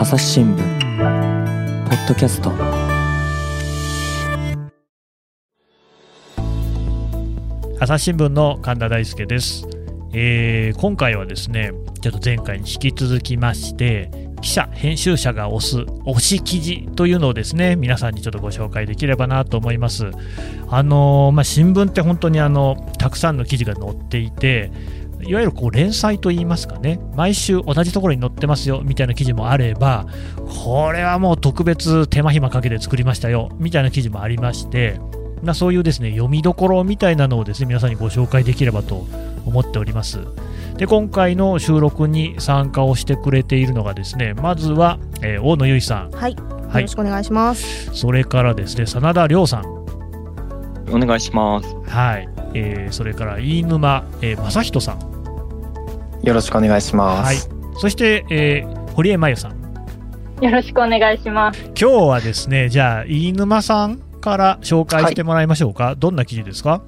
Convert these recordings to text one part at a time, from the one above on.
朝日新聞ポッドキャスト。朝日新聞の神田大輔です、えー今回はですねちょっと前回に引き続きまして記者編集者が推す推し記事というのをですね皆さんにちょっとご紹介できればなと思います。あのーまあ、新聞って本当にあのたくさんの記事が載っていていわゆるこう連載といいますかね毎週同じところに載ってますよみたいな記事もあればこれはもう特別手間暇かけて作りましたよみたいな記事もありましてまあ、そういうですね読みどころみたいなのをですね皆さんにご紹介できればと思っております。で今回の収録に参加をしてくれているのがですねまずは、えー大野由依さん、はい、よはいろしくお願いします。それからですね真田亮さん、お願いします。はいえーそれから飯沼、えー正人さん、よろしくお願いしまはい。す。、そして、えー堀江真由さん。よろしくお願いします。今日はですねじゃあ飯沼さんから紹介してもらいましょうか、どんな記事ですか？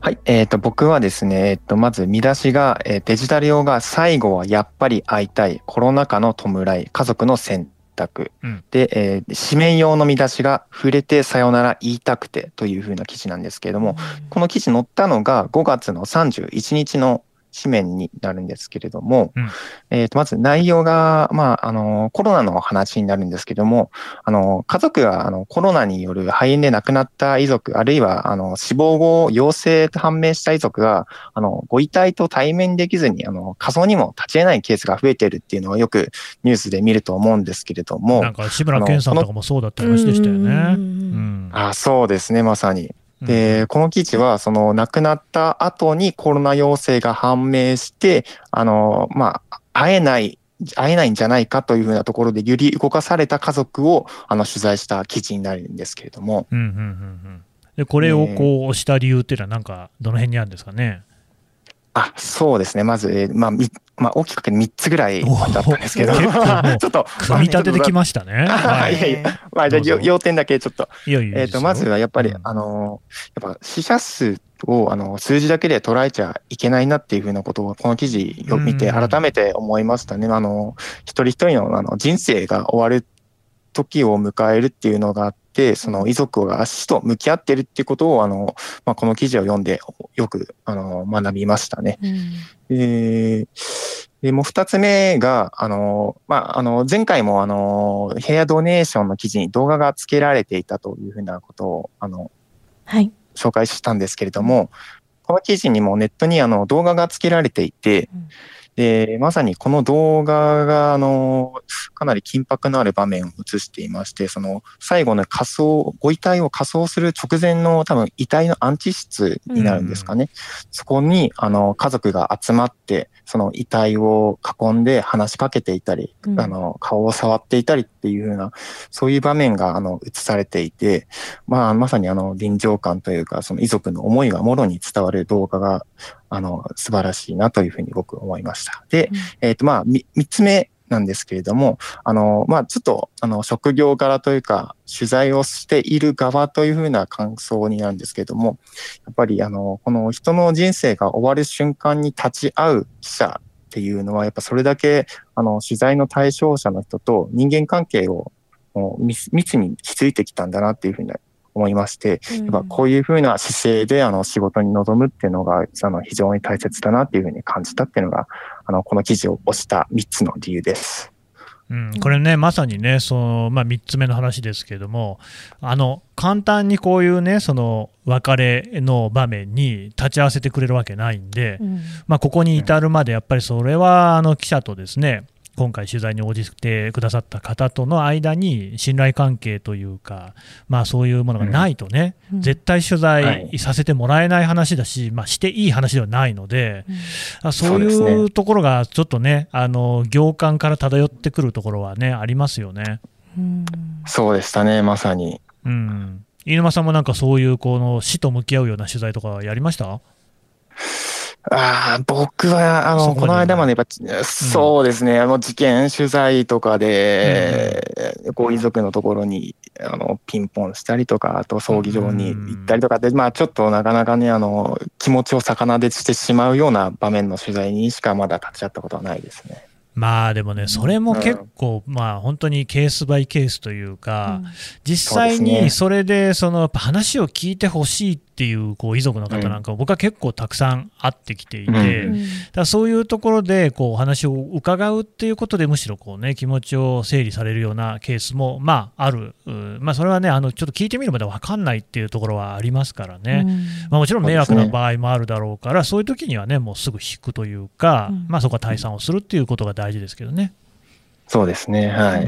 はい、えっ、と、僕はですね、えっ、と、まず見出しが、えーデジタル用が最後はやっぱり会いたい、コロナ禍の弔い、家族の選択。うんで、えー紙面用の見出しが、触れてさよなら言いたくてというふうな記事なんですけれども、この記事載ったのが5月の31日の紙面になるんですけれども、うんえーとまず内容が、まあ、あの、コロナの話になるんですけども、あの、家族があのコロナによる肺炎で亡くなった遺族、あるいはあの死亡後陽性と判明した遺族が、あの、ご遺体と対面できずに、あの、仮装にも立ち会えないケースが増えているっていうのをよくニュースで見ると思うんですけれども、なんか志村けんさんとかもそうだった話でしたよね。うんうんあそうですね、まさに。うん。で、この記事は、その亡くなった後にコロナ陽性が判明して、あの、まあ、会えない、会えないんじゃないかというふうなところで揺り動かされた家族を、あの、取材した記事になるんですけれども、うんうんうんうん。でこれをこう押した理由っていうのは、なんかどの辺にあるんですかね？あ、そうですね。まず、えーまあ、みまあ、大きく分け3つぐらいだったんですけど、ちょっと、組み立ててきましたね。まあはい。やいやまあ、じゃ要要点だけちょっと。いやいやえっ、と、まずはやっぱり、うん。あの、やっぱ死者数を、あの、数字だけで捉えちゃいけないなっていうふうなことを、この記事を見てうん。改めて思いましたね。あの、一人一人のあの人生が終わる時を迎えるっていうのがあって、その遺族が死と向き合ってるっていうことを、あの、まあ、この記事を読んでよく、あの、学びましたね。で、でもう二つ目が、あの、まあ、あの、前回も、あの、ヘアドネーションの記事に動画が付けられていたというふうなことを、あの、はい。紹介したんですけれども、この記事にもネットにあの動画が付けられていてうん、で、まさにこの動画が、あの、かなり緊迫のある場面を映していまして、その、最後の仮装、ご遺体を仮装する直前の多分遺体の安置室になるんですかね。そこに、あの、家族が集まって、その遺体を囲んで話しかけていたり、うんあの、顔を触っていたりっていうような、そういう場面が、あの、映されていて、まあ、まさにあの、臨場感というか、その遺族の思いがもろに伝わる動画が、あの、素晴らしいなというふうに僕思いました。で、うんえっ、と、まあ、み三つ目なんですけれども、あの、まあ、ちょっと、あの、職業柄というか、取材をしている側というふうな感想になるんですけれども、やっぱり、あの、この人の人生が終わる瞬間に立ち会う記者っていうのは、やっぱそれだけ、あの、取材の対象者の人と人間関係を密に築いてきたんだなっていうふうに思いまして、やっぱこういうふうな姿勢であの仕事に臨むっていうのがあの非常に大切だなっていうふうに感じたっていうのが、あの、この記事を押した3つの理由です。うん、これね、まさにね、そのまあ、3つ目の話ですけれども、あの簡単にこういうね、その別れの場面に立ち会わせてくれるわけないんで、うん。まあ、ここに至るまで、やっぱりそれはあの記者とですね、今回取材に応じてくださった方との間に信頼関係というか、まあ、そういうものがないとね、うん。絶対取材させてもらえない話だし、まあ、していい話ではないので、あそうそういうねところがちょっとね、あの行間から漂ってくるところはね、ありますよね。うん。そうでしたね、まさに。うん、飯沼さんもなんかそういうこの死と向き合うような取材とかやりました？ああ、僕は、あの、そこの間までやっぱ、そうですね、あの、事件取材とかで、ご遺族のところに、あの、ピンポンしたりとか、あと葬儀場に行ったりとかで、まあ、ちょっとなかなかね、あの、気持ちを逆なでしてしまうような場面の取材にしかまだ立ち会ったことはないですね。まあでもね、それも結構、まあ本当にケースバイケースというか、実際にそれで、その話を聞いてほしいっていうこう遺族の方なんか、僕は結構たくさん会ってきていて、だそういうところでこうお話を伺うっていうことで、むしろこう、ね、気持ちを整理されるようなケースも、まあ、ある、まあ、それはね、あのちょっと聞いてみるまで分かんないっていうところはありますからね、まあ、もちろん迷惑な場合もあるだろうから、そういう時にはね、もうすぐ引くというか、まあ、そこは退散をするっていうことが大事ですけどね。そうですね、はい、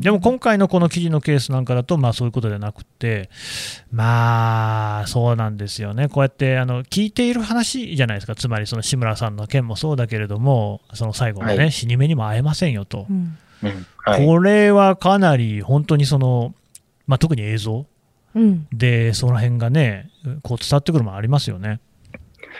でも今回のこの記事のケースなんかだと、まあ、そういうことではなくて、まあ、そうなんですよね、こうやってあの聞いている話じゃないですか、つまりその志村さんの件もそうだけれども、その最後のね、はい、死に目にも会えませんよと、うん。はい、これはかなり本当にその、まあ、特に映像で、その辺がね、こう伝わってくるもありますよね。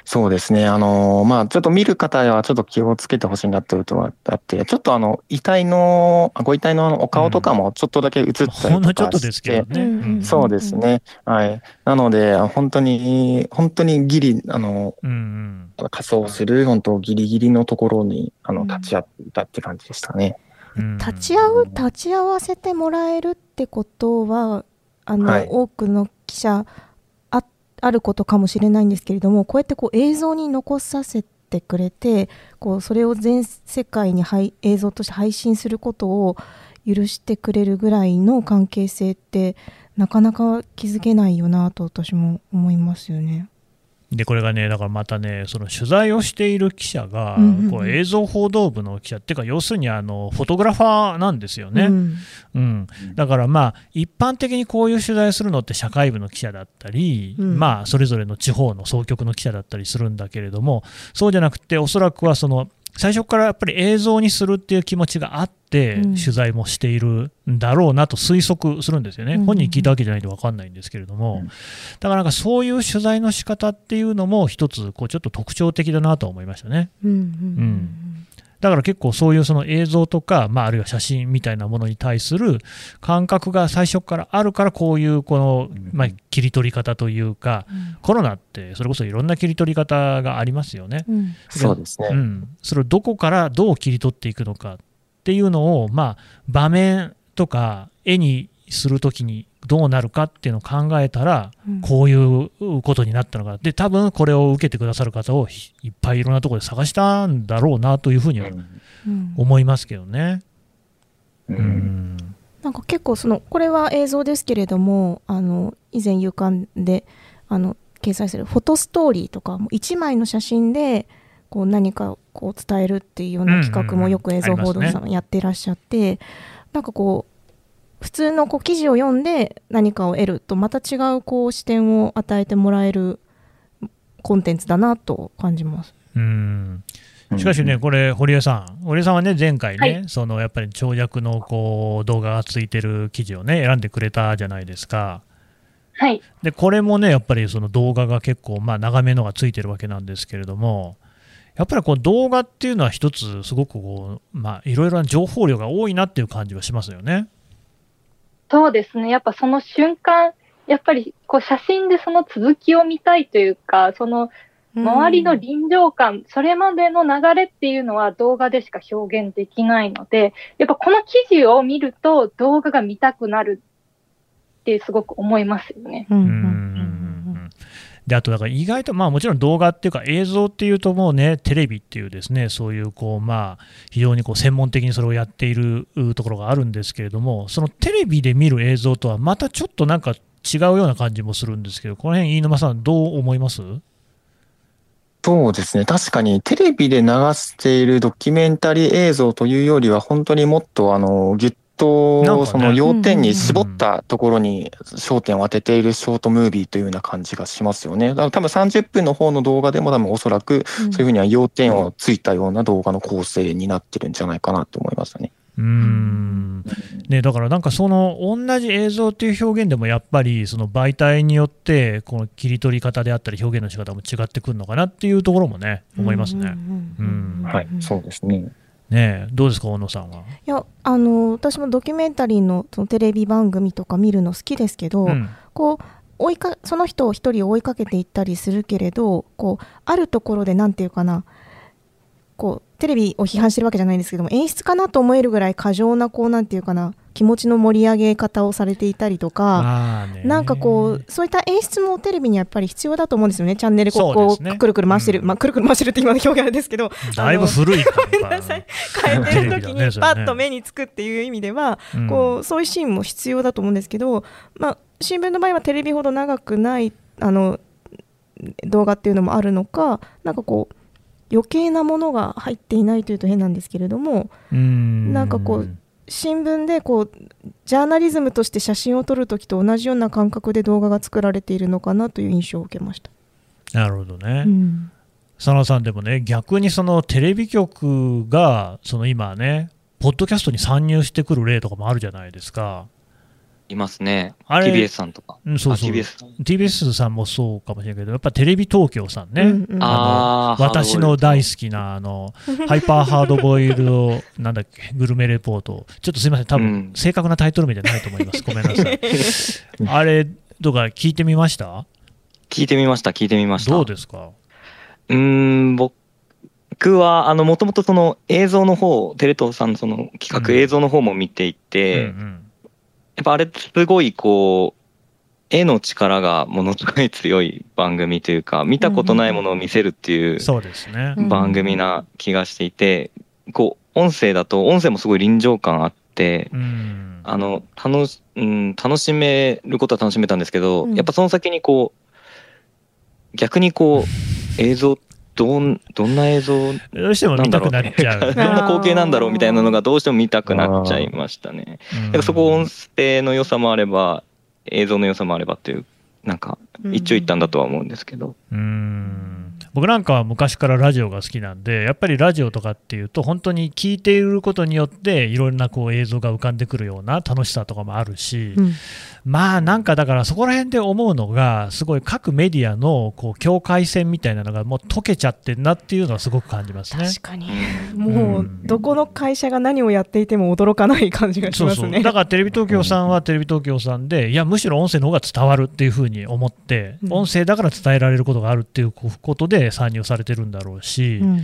そうですね。あの、まあ、ちょっと見る方はちょっと気をつけてほしいなっていうことがあって、ちょっとあの、遺体の、ご遺体のお顔とかもちょっとだけ映ったりとかして、うん、ほんのちょっとですけどね。そうですね。はい。なので、本当に、本当にギリ、あの、うん、仮装する、本当ギリギリのところに、あの、立ち会ったって感じでしたね。立ち会う、立ち会わせてもらえるってことは、あの、はい、多くの記者、あることかもしれないんですけれどもこうやってこう映像に残させてくれてこうそれを全世界に映像として配信することを許してくれるぐらいの関係性ってなかなか気づけないよなと私も思いますよね。でこれがね、だからまたね、その取材をしている記者が、こう映像報道部の記者っていうか、要するにあのフォトグラファーなんですよね、うん、うん、だからまあ、一般的にこういう取材をするのって社会部の記者だったり、うん、まあ、それぞれの地方の総局の記者だったりするんだけれども、そうじゃなくて、おそらくはその最初からやっぱり映像にするっていう気持ちがあって、取材もしているんだろうなと推測するんですよね、本人聞いたわけじゃないと分かんないんですけれども、だからなんかそういう取材の仕方っていうのも、一つこうちょっと特徴的だなと思いましたね。うんだから結構そういうその映像とか、まあ、あるいは写真みたいなものに対する感覚が最初からあるからこういうこの、まあ、切り取り方というか、コロナってそれこそいろんな切り取り方がありますよね。そうですね、うん、それをどこからどう切り取っていくのかっていうのを、まあ、場面とか絵にするときにどうなるかっていうのを考えたら、こういうことになったのか、で多分これを受けてくださる方をいっぱいいろんなところで探したんだろうなというふうには思いますけどね。うん、うんなんか結構そのこれは映像ですけれどもあの以前夕刊であの掲載するフォトストーリーとかも1枚の写真でこう何かこう伝えるっていうような企画もよく映像報道さんやってらっしゃって、なんかこう普通のこう記事を読んで何かを得るとまた違うこう視点を与えてもらえるコンテンツだなと感じます。うんしかしね、これ、堀江さん、堀江さんはね、前回ね、はい、そのやっぱり長尺のこう動画がついてる記事をね、選んでくれたじゃないですか。はい、でこれもね、やっぱりその動画が結構、まあ、長めのがついてるわけなんですけれども、やっぱりこう動画っていうのは、一つ、すごくこう、まあ、いろいろな情報量が多いなっていう感じはしますよね。そうですね。やっぱその瞬間、やっぱりこう写真でその続きを見たいというか、その周りの臨場感、うん、それまでの流れっていうのは動画でしか表現できないので、やっぱこの記事を見ると動画が見たくなるってすごく思いますよね。うんであとだから意外と、まあ、もちろん動画っていうか映像っていうともうねテレビっていうですねそういうこう、まあ、非常にこう専門的にそれをやっているところがあるんですけれどもそのテレビで見る映像とはまたちょっとなんか違うような感じもするんですけどこの辺飯沼さんどう思います？そうですね。確かにテレビで流しているドキュメンタリー映像というよりは本当にもっとあのぎゅっと、その要点に絞ったところに焦点を当てているショートムービーというような感じがしますよね。だから多分30分の方の動画でも多分おそらくそういうふうには要点をついたような動画の構成になってるんじゃないかなと思いますね。うんね、だからなんかその同じ映像っていう表現でもやっぱりその媒体によってこの切り取り方であったり表現の仕方も違ってくるのかなっていうところもね思いますね。はい、そうですね。ねどうですか大野さんは？いやあの私もドキュメンタリーのそのテレビ番組とか見るの好きですけど、うん、こう追いかその人を一人追いかけていったりするけれどこうあるところで何て言うかなこうテレビを批判してるわけじゃないんですけども演出かなと思えるぐらい過剰なこうなんていうかな気持ちの盛り上げ方をされていたりとか、なんかこうそういった演出もテレビにやっぱり必要だと思うんですよね。チャンネルここう、ね、くるくる回してる、うん、まあくるくる回してるって今の表現ですけど。だいぶ古いごめんなさい。変えてる時にパッと目につくっていう意味では、ね、こうそういうシーンも必要だと思うんですけど、まあ、新聞の場合はテレビほど長くないあの動画っていうのもあるのかなんかこう余計なものが入っていないというと変なんですけれどもなんかこう新聞でこうジャーナリズムとして写真を撮るときと同じような感覚で動画が作られているのかなという印象を受けました。なるほどね、うん、佐野さんでもね逆にそのテレビ局がその今ねポッドキャストに参入してくる例とかもあるじゃないですか。いますね。TBS さんとか。うん、そうそう。TBS, TBS さんもそうかもしれないけど、やっぱテレビ東京さんね。うんうん、あの私の大好きな、あの、ハイパーハードボイルド、なんだっけ、グルメレポート。ちょっとすみません、多分、正確なタイトル名じゃないと思います。ごめんなさい。あれとか聞いてみました？聞いてみました、聞いてみました。どうですか？うん、僕は、あの、もともとその映像の方、テレ東さんのその企画映像の方も見ていて、うんうんうんやっぱあれすごいこう、絵の力がものすごい強い番組というか、見たことないものを見せるっていう番組な気がしていて、こう、音声だと、音声もすごい臨場感あって、あの、楽し、うん、楽しめることは楽しめたんですけど、やっぱその先にこう、逆にこう、映像どんどんな映像どうしても見たくなっちゃう、どんな光景なんだろうみたいなのがどうしても見たくなっちゃいましたね。だからそこ音声の良さもあれば映像の良さもあればっていうなんか一長一短だとは思うんですけど。うん。僕なんかは昔からラジオが好きなんで、やっぱりラジオとかっていうと、本当に聞いていることによって、いろんなこう映像が浮かんでくるような楽しさとかもあるし、うん、まあなんかだからそこら辺で思うのがすごい各メディアのこう境界線みたいなのがもう溶けちゃってんなっていうのはすごく感じますね。確かに。もうどこの会社が何をやっていても驚かない感じがしますね。そうそう。だからテレビ東京さんはテレビ東京さんでいやむしろ音声の方が伝わるっていうふうに思って、音声だから伝えられることがあるっていうことで参入されてるんだろうし、うん、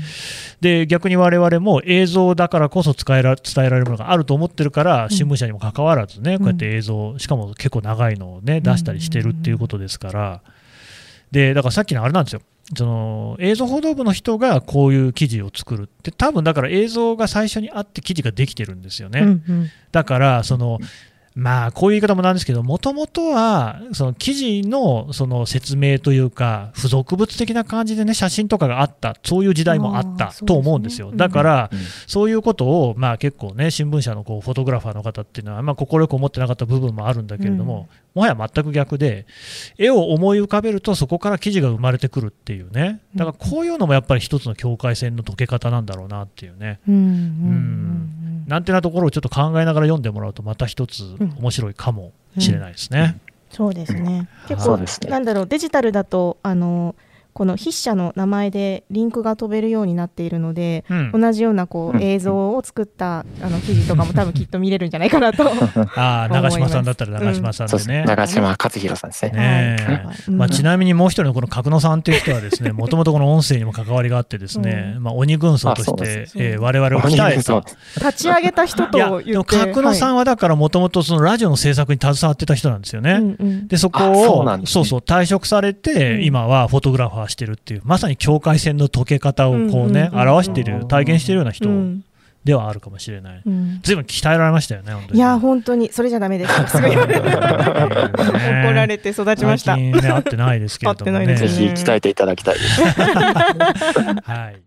で逆に我々も映像だからこそ伝えら伝えられるものがあると思ってるから新聞社にもかかわらずね、こうやって映像しかも結構長いのをね出したりしてるっていうことですから、でだからさっきのあれなんですよ。その映像報道部の人がこういう記事を作るって多分だから映像が最初にあって記事ができてるんですよね、うんうん、だからそのまあ、こういう言い方もなんですけど、もともとは、その記事のその説明というか、付属物的な感じでね、写真とかがあった、そういう時代もあったと思うんですよ。だから、そういうことを、まあ結構ね、新聞社のこうフォトグラファーの方っていうのは、まあ快く思ってなかった部分もあるんだけれども、もはや全く逆で、絵を思い浮かべると、そこから記事が生まれてくるっていうね、だからこういうのもやっぱり一つの境界線の解け方なんだろうなっていうね。うんなんてなところをちょっと考えながら読んでもらうとまた一つ面白いかもしれないですね。そうですね。結構、ね、なんだろうデジタルだとあのこの筆者の名前でリンクが飛べるようになっているので、うん、同じようなこう映像を作ったあの記事とかも多分きっと見れるんじゃないかなと ああ 長嶋さんだったら長嶋さんでね、うん、長嶋勝弘さんですね。ね、まあ、ちなみにもう一人のこの角野さんっていう人はですね もともとこの音声にも関わりがあってですね、うん、まあ、鬼軍曹として、えー、我々を鍛えた立ち上げた人と言って角野さんはだからもともとそのラジオの制作に携わってた人なんですよね、うんうん、でそこをそう、そう退職されて、今はフォトグラファーしてるっていうまさに境界線の解け方をこうね、表している、体現しているような人ではあるかもしれない。ずいぶん鍛えられましたよね、本当に。いや、本当に、それじゃだめです。すごい。怒られて育ちました。最近ね、会ってないですけれどもね。ぜひ鍛えていただきたいです。はい。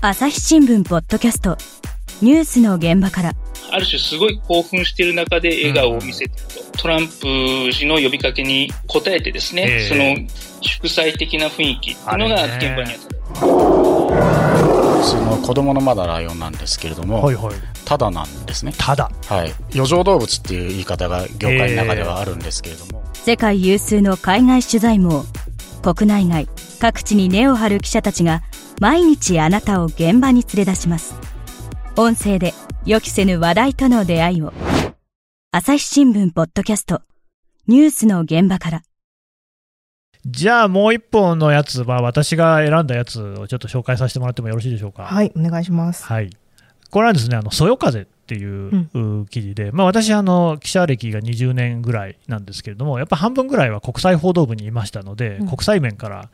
朝日新聞ポッドキャストニュースの現場から。ある種すごい興奮している中で笑顔を見せてると、うん、トランプ氏の呼びかけに応えてですね、えー、その祝祭的な雰囲気っていうのが現場にあった。その子供のまだライオンなんですけれども、はいはい、ただなんですね。ただ。はい。余剰動物っていう言い方が業界の中ではあるんですけれども。えー、世界有数の海外取材網、国内外、各地に根を張る記者たちが毎日あなたを現場に連れ出します。音声で予期せぬ話題との出会いを。朝日新聞ポッドキャスト。ニュースの現場から。じゃあもう一本のやつは私が選んだやつをちょっと紹介させてもらってもよろしいでしょうか？はいお願いします。はい。これはですねあのそよ風っていう記事で、うん、まあ、私あの記者歴が20年ぐらいなんですけれどもやっぱ半分ぐらいは国際報道部にいましたので、うん、国際面から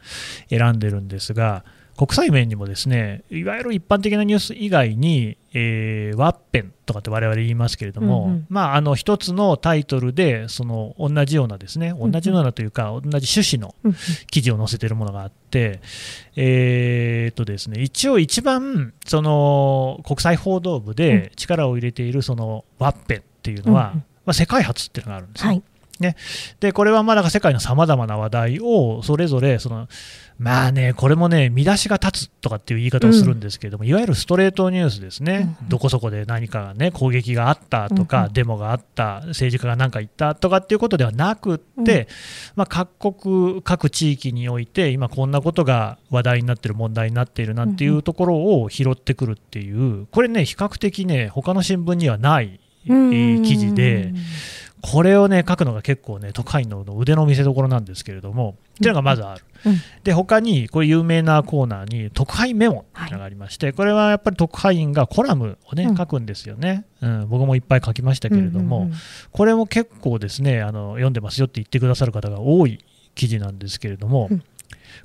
選んでるんですが国際面にもですねいわゆる一般的なニュース以外に、えー、ワッペンとかって我々言いますけれども、うんうん、まあ、あの一つのタイトルでその同じようなですね同じようなというか、同じ趣旨の記事を載せているものがあって、えー、っとですね一応一番その国際報道部で力を入れているそのワッペンっていうのは、まあ、世界初っていうのがあるんですよ。はいね、でこれはまだ世界のさまざまな話題をそれぞれそのまあね、これもね、見出しが立つとかっていう言い方をするんですけれども、うん、いわゆるストレートニュースですね、うん、どこそこで何かね、攻撃があったとか、うん、デモがあった、政治家が何か言ったとかっていうことではなくって、まあ、各国、各地域において、今、こんなことが話題になってる、問題になっているなんていうところを拾ってくるっていう、これね、比較的ね、他の新聞にはない記事で。これをね書くのが結構ね都会の腕の見せ所なんですけれども、っていうのがまずある、うん、で他にこれ有名なコーナーに特派員メモっていうのがありまして、はい、これはやっぱり特派員がコラムをね、書くんですよね、うん、僕もいっぱい書きましたけれども、うんうんうん、これも結構ですねあの読んでますよって言ってくださる方が多い記事なんですけれども、うん、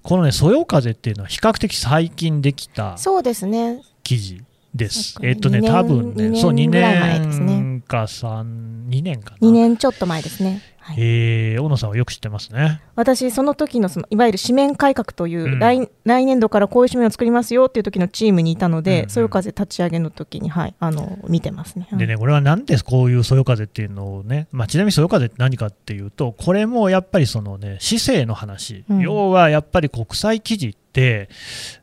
このねそよ風っていうのは比較的最近できたそうですね。記事です。えっとね、多分ね、そう、2年か3、2年かな。2年ちょっと前ですね。はい、えー、大野さんはよく知ってますね。私、その時のそのいわゆる紙面改革という、うん、来来年度からこういう紙面を作りますよっていう時のチームにいたので、うんうん、そよ風立ち上げの時に、はい、あの見てますね。でね、これはなんでこういうそよ風っていうのをね、まあ、ちなみにそよ風って何かっていうと、これもやっぱりそのね、市政の話、うん、要はやっぱり国際記事って、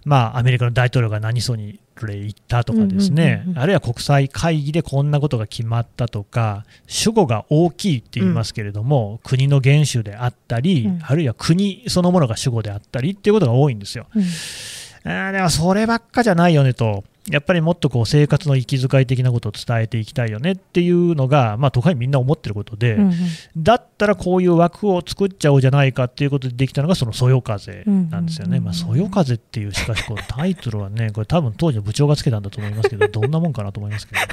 まあ、アメリカの大統領が何そうにれ行ったとかですね、あるいは国際会議でこんなことが決まったとか、主語が大きいって言いますけれども、うん、国の元首であったり、うん、あるいは国そのものが主語であったりっていうことが多いんですよ。うん、あでもそればっかじゃないよねと。やっぱりもっとこう生活の息遣い的なことを伝えていきたいよねっていうのが、まあ、都会みんな思ってることで、うんうん、だったらこういう枠を作っちゃおうじゃないかっていうことでできたのがそのそよ風なんですよね。まあ、そよ風っていうしかしこうタイトルはね、これ多分当時の部長がつけたんだと思いますけど、どんなもんかなと思いますけど、ね、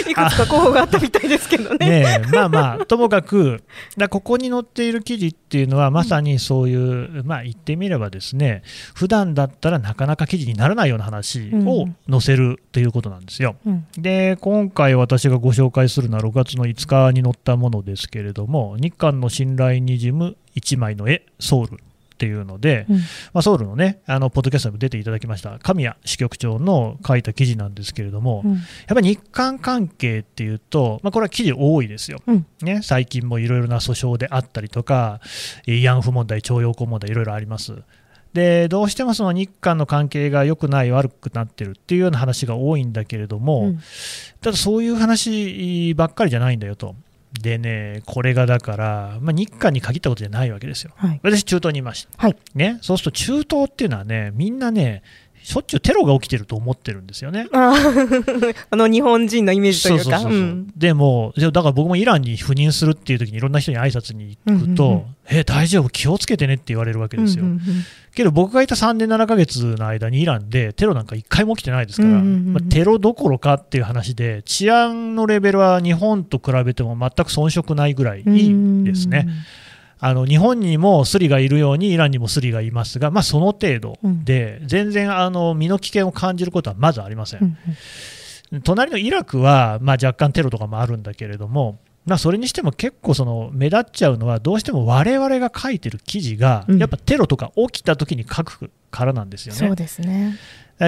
いくつか候補があったみたいですけどね。ねまあまあ、ともかく、だここに載っている記事っていうのはまさにそういう、まあ言ってみればですね、普段だったらなかなか記事にならないような話を載せるということなんですよ。うん、で今回私がご紹介するのは6月の5日に載ったものですけれども日韓の信頼にじむ1枚の絵ソウルっていうので、うん、まあ、ソウルのねあのポッドキャストにも出ていただきました神谷支局長の書いた記事なんですけれども、うん、やっぱり日韓関係っていうと、まあ、これは記事多いですよ、うん、ね、最近もいろいろな訴訟であったりとか慰安婦問題徴用工問題いろいろあります。でどうしてもその日韓の関係が良くない、悪くなってるっていうような話が多いんだけれども、うん、ただそういう話ばっかりじゃないんだよと。でね、これがだから、まあ、日韓に限ったことじゃないわけですよ。はい、私、中東にいました、はいね。そうすると中東っていうのはね、みんなね、しょっちゅうテロが起きてると思ってるんですよね。あ の日本人のイメージというか。でも、だから僕もイランに赴任するっていう時にいろんな人に挨拶に行くと、うんうんうん、え、大丈夫、気をつけてねって言われるわけですよ。うんうんうん、けど僕がいた3年7ヶ月の間にイランでテロなんか1回も起きてないですから、うんうんうん、まあ、テロどころかっていう話で、治安のレベルは日本と比べても全く遜色ないぐらいいいですね。うんうんうんあの日本にもスリがいるようにイランにもスリがいますが、まあ、その程度で、うん、全然あの身の危険を感じることはまずありません。うんうん、隣のイラクは、まあ、若干テロとかもあるんだけれども、まあ、それにしても結構その目立っちゃうのはどうしても我々が書いてる記事がやっぱテロとか起きた時に書くからなんですよね。そうですね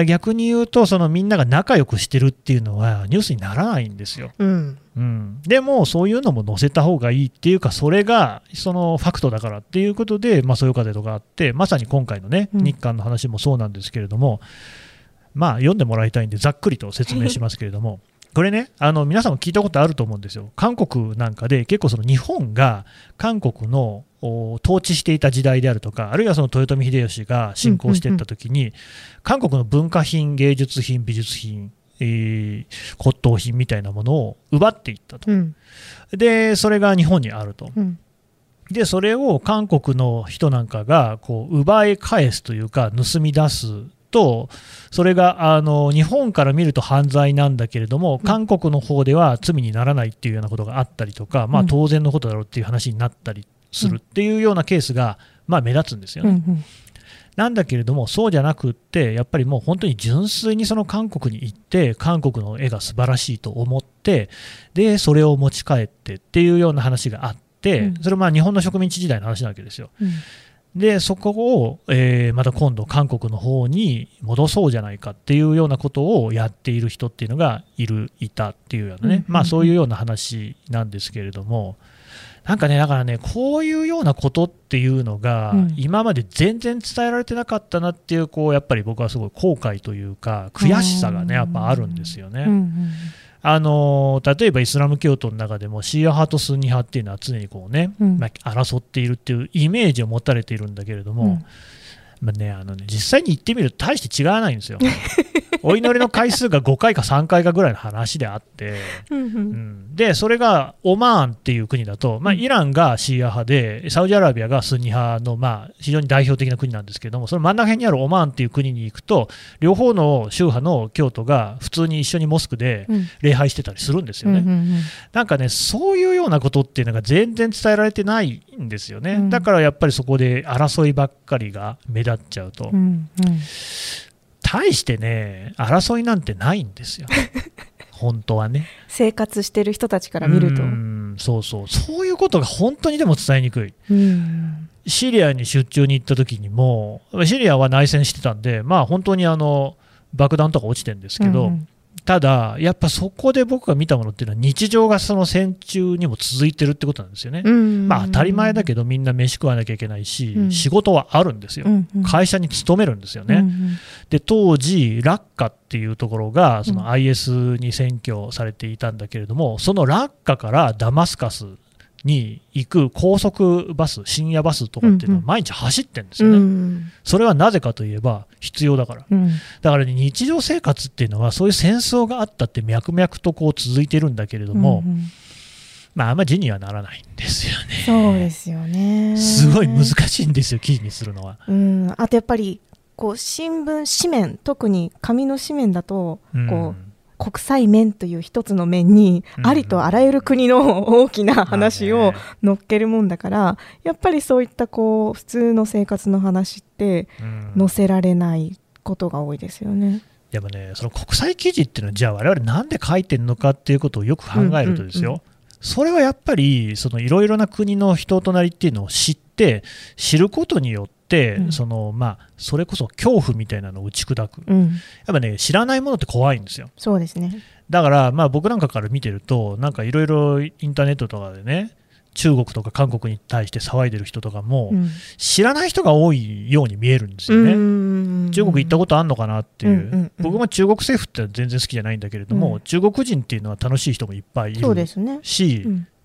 逆に言うとそのみんなが仲良くしてるっていうのはニュースにならないんですよ。うん、うん、でもそういうのも載せた方がいいっていうかそれがそのファクトだからっていうことで、まあ、そういう風とかあってまさに今回のね日韓の話もそうなんですけれども、うん、まあ読んでもらいたいんでざっくりと説明しますけれども。これね、あの皆さんも聞いたことあると思うんですよ。韓国なんかで結構その日本が韓国の統治していた時代であるとか、あるいはその豊臣秀吉が侵攻していったときに、韓国の文化品、芸術品、美術品えー、骨董品みたいなものを奪っていったと、うん、でそれが日本にあると、うん、でそれを韓国の人なんかがこう奪い返すというか盗み出すとそれがあの日本から見ると犯罪なんだけれども、韓国の方では罪にならないっていうようなことがあったりとか、まあ、当然のことだろうっていう話になったりするっていうようなケースが、まあ、目立つんですよね。なんだけれども、そうじゃなくって、やっぱりもう本当に純粋にその韓国に行って、韓国の絵が素晴らしいと思って、で、それを持ち帰ってっていうような話があって、それはまあ日本の植民地時代の話なわけですよ。で、そこを、えー、また今度、韓国の方に戻そうじゃないかっていうようなことをやっている人っていうのがいる、いたっていうようなね、まあそういうような話なんですけれども、なんかね、だからね、こういうようなことっていうのが、今まで全然伝えられてなかったなっていう、こうやっぱり僕はすごい後悔というか、悔しさがね、やっぱあるんですよね。あの例えばイスラム教徒の中でもシーア派とスンニ派っていうのは常にこうね、まあ、争っているっていうイメージを持たれているんだけれども、まあね、あのね実際に行ってみると大して違わないんですよ。お祈りの回数が5回か3回かぐらいの話であって、うん、でそれがオマーンっていう国だと、まあ、イランがシーア派でサウジアラビアがスンニ派の、まあ、非常に代表的な国なんですけどもその真ん中辺にあるオマーンっていう国に行くと両方の宗派の教徒が普通に一緒にモスクで礼拝してたりするんですよね。なんかねそういうようなことっていうのが全然伝えられてないんですよね。だからやっぱりそこで争いばっかりが目立っちゃうと。うんうん大してね、争いなんてないんですよ。本当はね。生活してる人たちから見ると。うそうそう。そういうことが本当にでも伝えにくい。シリアに出張に行った時にも、シリアは内戦してたんで、まあ本当にあの、爆弾とか落ちてるんですけど、うんただ、やっぱそこで僕が見たものっていうのは、日常がその戦中にも続いてるってことなんですよね。まあ、当たり前だけど、みんな飯食わなきゃいけないし、うん、仕事はあるんですよ、うんうん、会社に勤めるんですよね。うんうん、で当時、ラッカっていうところがその IS に占拠されていたんだけれども、そのラッカからダマスカスに行く高速バス、深夜バスとかっていうのは毎日走ってるんですよね、うん。うん、それはなぜかといえば必要だから、うん、だから、ね、日常生活っていうのはそういう戦争があったって脈々とこう続いてるんだけれども、うんうん、まあ、あんまり字にはならないんですよね。そうですよね。すごい難しいんですよ、記事にするのは。うん、あとやっぱりこう新聞紙面特に紙の紙面だとこう、国際面という一つの面に、ありとあらゆる国の大きな話を乗っけるもんだから、やっぱりそういったこう普通の生活の話って載せられないことが多いですよね。でもね、その国際記事っていうのは、じゃあ、我々なんで書いてるのかっていうことをよく考えるとですよ、うんうんうん、それはやっぱり、いろいろな国の人となりっていうのを知って、知ることによって、うん、そのまあ、それこそ恐怖みたいなのを打ち砕く、うん、やっぱね、知らないものって怖いんですよ。そうですね。だから、まあ、僕なんかから見てると、なんかいろいろインターネットとかでね、中国とか韓国に対して騒いでる人とかも、うん、知らない人が多いように見えるんですよね。中国行ったことあるのかなっていう、うんうんうん、僕も中国政府って全然好きじゃないんだけれども、うん、中国人っていうのは楽しい人もいっぱいいるし、ね、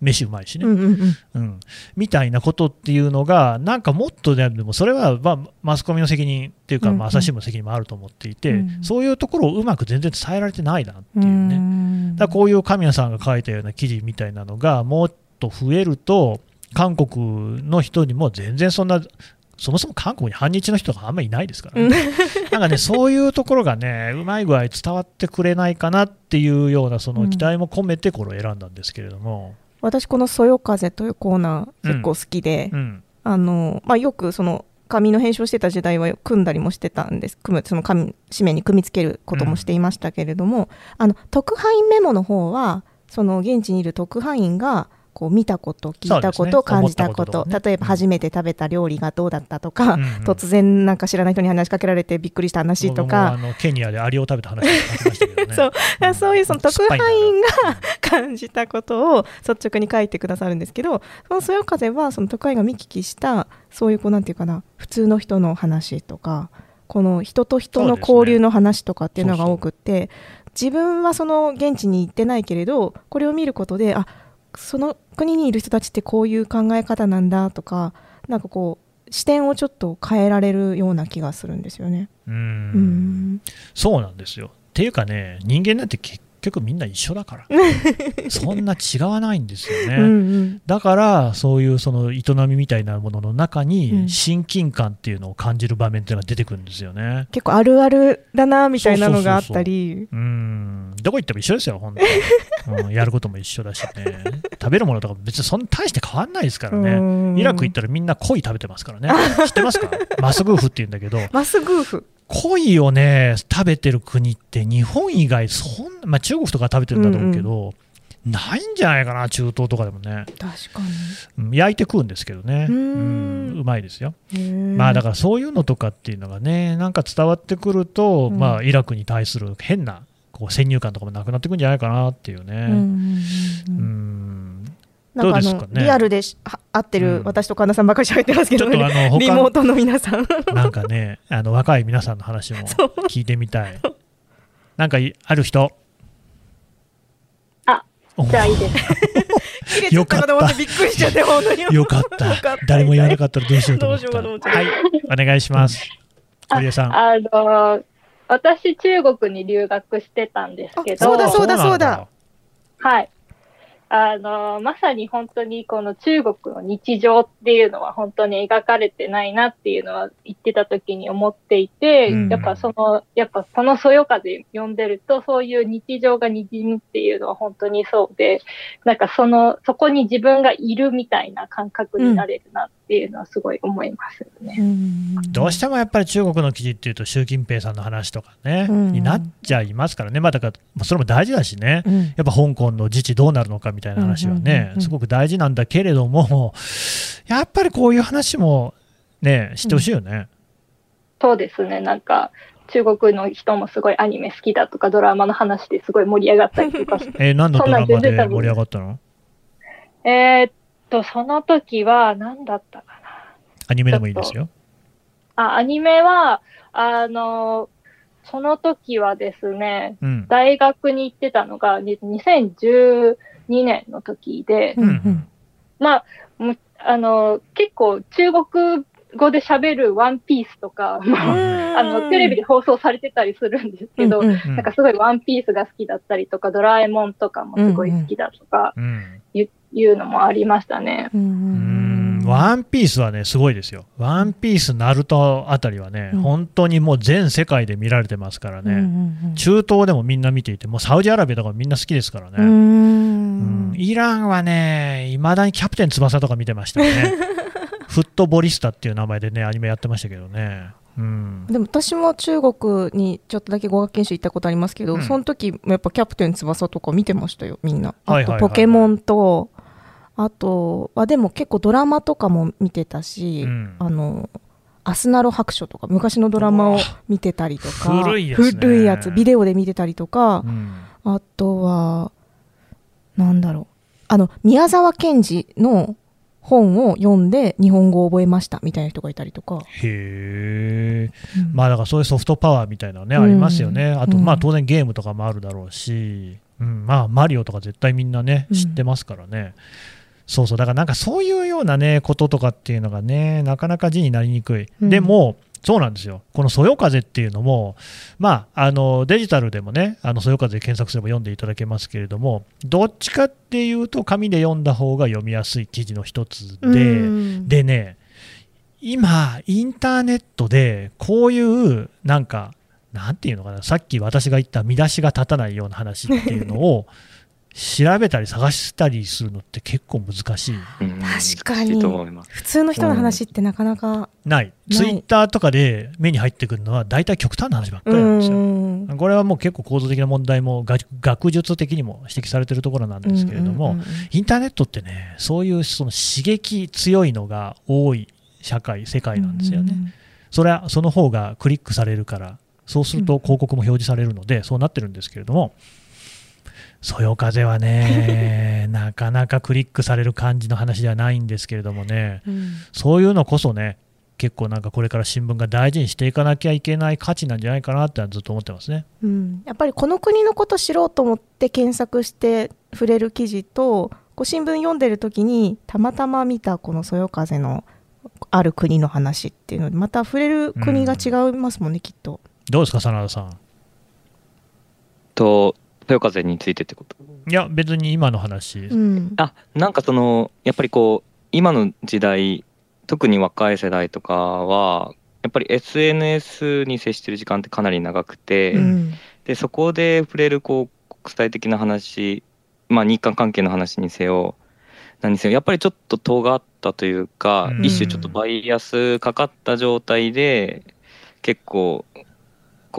飯うまいしね、うん、うんうん、みたいなことっていうのが、なんかもっとでも、それは、まあ、マスコミの責任っていうか、まあ、朝日新聞の責任もあると思っていて、うん。うん、そういうところをうまく全然伝えられてないなっていうね、うん、だこういう神谷さんが書いたような記事みたいなのが、もっと増えると、韓国の人にも全然そんなそもそも韓国に反日の人があんまりいないですからね、なんかね、そういうところがね、うまい具合伝わってくれないかなっていうような、その期待も込めてこれを選んだんですけれども。私この「そよ風」というコーナー結構好きで、うん。うん、あのまあ、よくその紙の編集をしてた時代は組んだりもしてたんです。組むその紙紙面に組み付けることもしていましたけれども、うん、あの特派員メモの方はその現地にいる特派員がこう見たこと聞いたこと、ね、感じたこと。ね、例えば初めて食べた料理がどうだったとか、うんうん、突然なんか知らない人に話しかけられてびっくりした話とか、あのケニアでアリを食べた話そう、そういうその特派員が感じたことを率直に書いてくださるんですけどそのそよ風はその特派員が見聞きしたそういうこうなんていうかな普通の人の話とかこの人と人の交流の話とかっていうのが多くって、自分はその現地に行ってないけれどこれを見ることであその国にいる人たちってこういう考え方なんだとかなんかこう視点をちょっと変えられるような気がするんですよね。うんそうなんですよ。っっていうかね、人間なんて結局みんな一緒だから。そんな違わないんですよね。うん、だからそういうその営みみたいなものの中に親近感っていうのを感じる場面っていうのが出てくるんですよね、結構あるあるだなみたいなのがあったり。うん。どこ行っても一緒ですよ本当に、うん、やることも一緒だしね。食べるものとか別にそんな大して変わんないですからね。イラク行ったらみんな鯉食べてますからね。知ってますか？マスグーフって言うんだけど。マスグーフ鯉をね、食べてる国って日本以外そん、まあ、中国とか食べてるんだろうけど、うんうん、ないんじゃないかな、中東とかでもね。確かに。焼いて食うんですけどね。うん、うまいですよ。まあだからそういうのとかっていうのがね、なんか伝わってくると、うん、まあイラクに対する変なこう先入観とかもなくなってくんじゃないかなっていうね。うん、うんなんかあの、ね、リアルで会ってる私と神田さんばかり喋ってますけど、ね、あのリモートの皆さんなんかねあの若い皆さんの話も 聞いてみたいなんかある人？あじゃあいいです よかった。びっくりしちゃって、本当に。よかった。誰も言わなかったらどうしようと思った。はい、お願いします。堀江さん。あの、私、中国に留学してたんですけど。そうだ、そうだ、そうだ。はい。あの、まさに本当にこの中国の日常っていうのは本当に描かれてないなっていうのは言ってた時に思っていて、うん、やっぱその、やっぱこのそよ風読んでるとそういう日常が滲むっていうのは本当にそうで、なんかその、そこに自分がいるみたいな感覚になれるなっていうのはすごい思いますよね。うん、どうしてもやっぱり中国の記事っていうと習近平さんの話とかね、うん、になっちゃいますからね。まあだから、それも大事だしね。やっぱ香港の自治どうなるのかみたいな話はね、すごく大事なんだけれども、やっぱりこういう話もね、知ってほしいよね、うん。そうですね、なんか、中国の人もすごいアニメ好きだとか、ドラマの話ですごい盛り上がったりとか えー、何のドラマで盛り上がったの？えー、っと、その時は何だったかな？アニメでもいいですよ。あ、アニメは、あの、その時はですね、うん、大学に行ってたのが2010 2年の時で、うんうん、まあ、あの、結構中国語で喋るワンピースとか、あの、テレビで放送されてたりするんですけど、うんうん、なんかすごいワンピースが好きだったりとか、ドラえもんとかもすごい好きだとか、いうのもありましたね。うん。ワンピースはね、すごいですよ。ワンピース、ナルトあたりはね、うん、本当にもう全世界で見られてますからね、うん。うん。うん、中東でもみん。な見ていて、もうサウジアラビアとかみん。な好きですからね。うん、イランはね、いまだにキャプテン翼とか見てましたね。フットボリスタっていう名前でね、アニメやってましたけどね。うん、でも私も中国にちょっとだけ語学研修行ったことありますけど、うん、その時もやっぱキャプテン翼とか見てましたよみん。な、あとポケモンとあとはでも結構ドラマとかも見てたし、うん、あのアスナロ白書とか昔のドラマを見てたりとか古いやつ、ね、古いやつビデオで見てたりとか、うん、あとはなんだろう。あの宮沢賢治の本を読んで日本語を覚えましたみたいな人がいたりとか。へえ、うん、まあだからそういうソフトパワーみたいなのね、ありますよね。あとまあ当然ゲームとかもあるだろうし、うん、まあマリオとか絶対みんなね知ってますからね、そうそう、だからなんかそういうようなね、こととかっていうのがね、なかなか字になりにくい。うん、でも、そうなんですよ。このそよ風っていうのも、まあ、あのデジタルでもね、あのそよ風で検索すれば読んでいただけますけれども、どっちかっていうと、紙で読んだ方が読みやすい記事の一つで、でね、今、インターネットでこういう、なんか、なんていうのかな、さっき私が言った見出しが立たないような話っていうのを、調べたり探したりするのって結構難しい。確かに。普通の人の話ってなかなか、ない。ツイッターとかで目に入ってくるのは大体極端な話ばっかりなんですよ。これはもう結構構造的な問題も学術的にも指摘されてるところなんですけれども、インターネットってね、そういうその刺激強いのが多い社会、世界なんですよね。それはその方がクリックされるから、そうすると広告も表示されるので、そうなってるんですけれども、そよ風はね、なかなかクリックされる感じの話ではないんですけれどもね、うん、そういうのこそね、結構なんかこれから新聞が大事にしていかなきゃいけない価値なんじゃないかなってずっと思ってますね、うん、やっぱりこの国のこと知ろうと思って検索して触れる記事とこう新聞読んでる時にたまたま見たこのそよ風のある国の話っていうのでまた触れる国が違いますもんね、うん、きっと。どうですか真田さん。と、豊風についてってこと？いや、別に今の話。うん、あ、なんかその、やっぱりこう、今の時代、特に若い世代とかは、やっぱり SNS に接してる時間ってかなり長くて、うん、でそこで触れるこう国際的な話、まあ、日韓関係の話にせよ何せよやっぱりちょっと尖ったというか、うん、一種ちょっとバイアスかかった状態で結構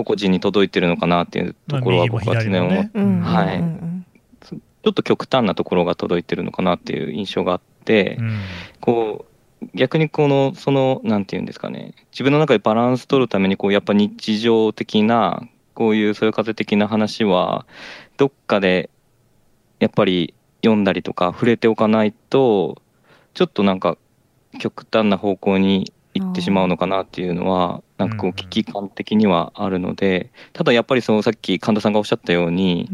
個々人に届いてるのかなっていうところは僕は常に思って、はい、ちょっと極端なところが届いてるのかなっていう印象があって、うん、こう逆にこのそのなんていうんですかね。自分の中でバランス取るためにこうやっぱ日常的なこういうそういう風的な話はどっかでやっぱり読んだりとか触れておかないとちょっとなんか極端な方向に行ってしまうのかなっていうのはなんかこう危機感的にはあるのでただやっぱりそのさっき神田さんがおっしゃったように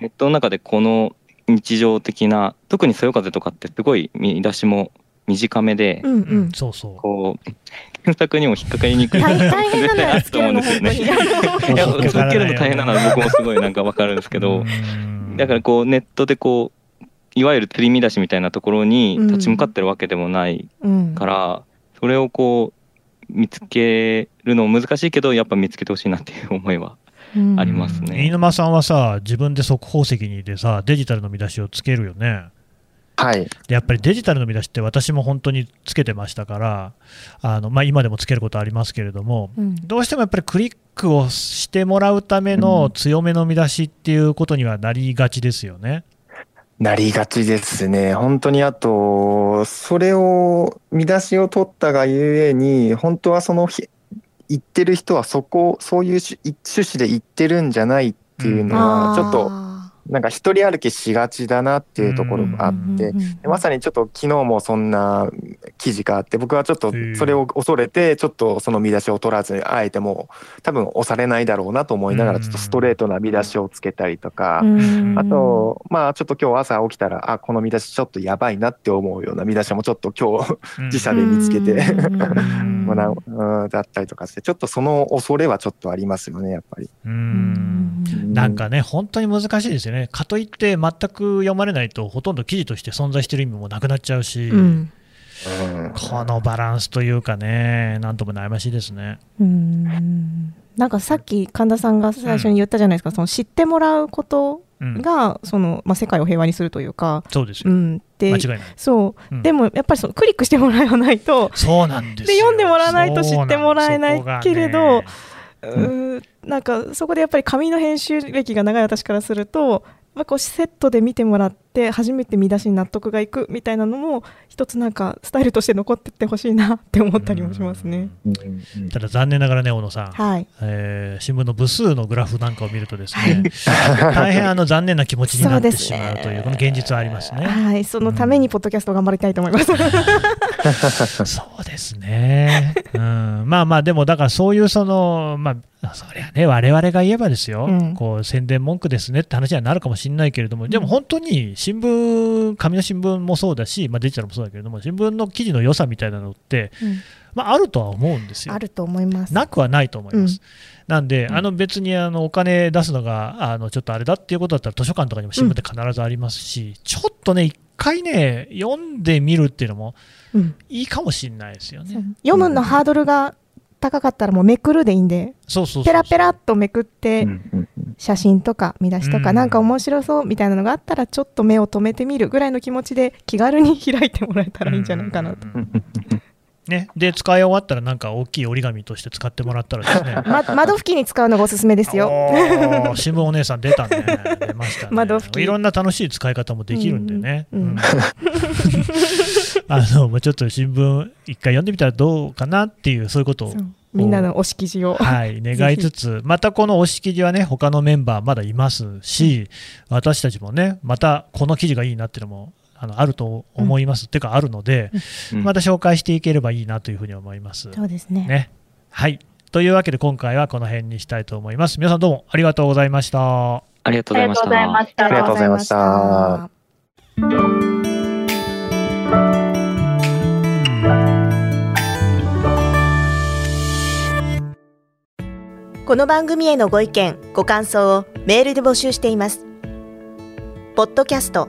ネットの中でこの日常的な特にそよ風とかってすごい見出しも短めで、うんうん、そうそう。こう検索にも引っかかりにくい大変なのよつけるの本当にいやつけるの大変なのは僕もすごいなんかわかるんですけどだからこうネットでこういわゆる釣り見出しみたいなところに立ち向かってるわけでもないから、それをこう見つけるの難しいけどやっぱ見つけてほしいなっていう思いはありますね、飯沼さんはさ自分で速報石にでさデジタルの見出しをつけるよね。はい、でやっぱりデジタルの見出しって私も本当につけてましたからあの、まあ、今でもつけることありますけれども、うん、どうしてもやっぱりクリックをしてもらうための強めの見出しっていうことにはなりがちですよね。なりがちですね。本当にあと、それを、見出しを取ったがゆえに、本当はその言ってる人はそこ、そういう趣旨で言ってるんじゃないっていうのは、ちょっと、なんか一人歩きしがちだなっていうところがあって、まさにちょっと昨日もそんな記事があって、僕はちょっとそれを恐れて、ちょっとその見出しを取らずに、あえても多分押されないだろうなと思いながら、ちょっとストレートな見出しをつけたりとか、あと、まあちょっと今日朝起きたら、あ、この見出しちょっとやばいなって思うような見出しもちょっと今日自社で見つけて だったりとかして、ちょっとその恐れはちょっとありますよね、やっぱり。なんかね、本当に難しいですよね。かといって全く読まれないとほとんど記事として存在してる意味もなくなっちゃうし、うん、このバランスというかね、なんとも悩ましいですね。うん。なんかさっき神田さんが最初に言ったじゃないですか、うん、その知ってもらうことが、そのまあ、世界を平和にするというか、そうですよ、うん、で間違いない。そう、でもやっぱりそのクリックしてもらわないと、そうなんですで読んでもらわないと知ってもらえないけれど、うなんかそこでやっぱり紙の編集歴が長い私からするとぱこうセットで見てもらって初めて見出しに納得がいくみたいなのも一つなんかスタイルとして残ってってほしいなって思ったりもしますね。ただ残念ながらね小野さん、はいえー、新聞の部数のグラフなんかを見るとですね、大変あの残念な気持ちになってしまうという、ね、この現実はありますね。はい、そのためにポッドキャスト頑張りたいと思います。そうですね。うん、まあまあでもだからそういうそのまあそりゃね、我々が言えばですよ、うん、こう宣伝文句ですねって話にはなるかもしれないけれども、でも本当に新聞、紙の新聞もそうだし、まあ、デジタルもそうだけれども、新聞の記事の良さみたいなのって、うん、まあ、あるとは思うんですよ。あると思います。なくはないと思います。うん、なんで、あの別にあのお金出すのがあのちょっとあれだっていうことだったら、図書館とかにも新聞って必ずありますし、ちょっとね、一回ね、読んでみるっていうのもいいかもしれないですよね。読むのハードルが高かったらもうめくるでいいんでペラペラっとめくって写真とか見出しとかなんか面白そうみたいなのがあったらちょっと目を留めてみるぐらいの気持ちで気軽に開いてもらえたらいいんじゃないかなと。ね、で使い終わったらなんか大きい折り紙として使ってもらったらですね、ま、窓拭きに使うのがおすすめですよ。新聞お姉さん出たね。出ましたね。窓拭き。いろんな楽しい使い方もできるんでね、うんうん。うん、あのちょっと新聞一回読んでみたらどうかなっていうそういうことを。みんなの推し記事を、はい、願いつつ、またこの推し記事はね、他のメンバーまだいますし、私たちもね、またこの記事がいいなっていうのもあのあると思います、うん、っていうかあるので、うん、また紹介していければいいなというふうに思います。そうですねねはいというわけで今回はこの辺にしたいと思います。皆さんどうもありがとうございました。ありがとうございました。ありがとうございました。この番組へのご意見ご感想をメールで募集しています podcast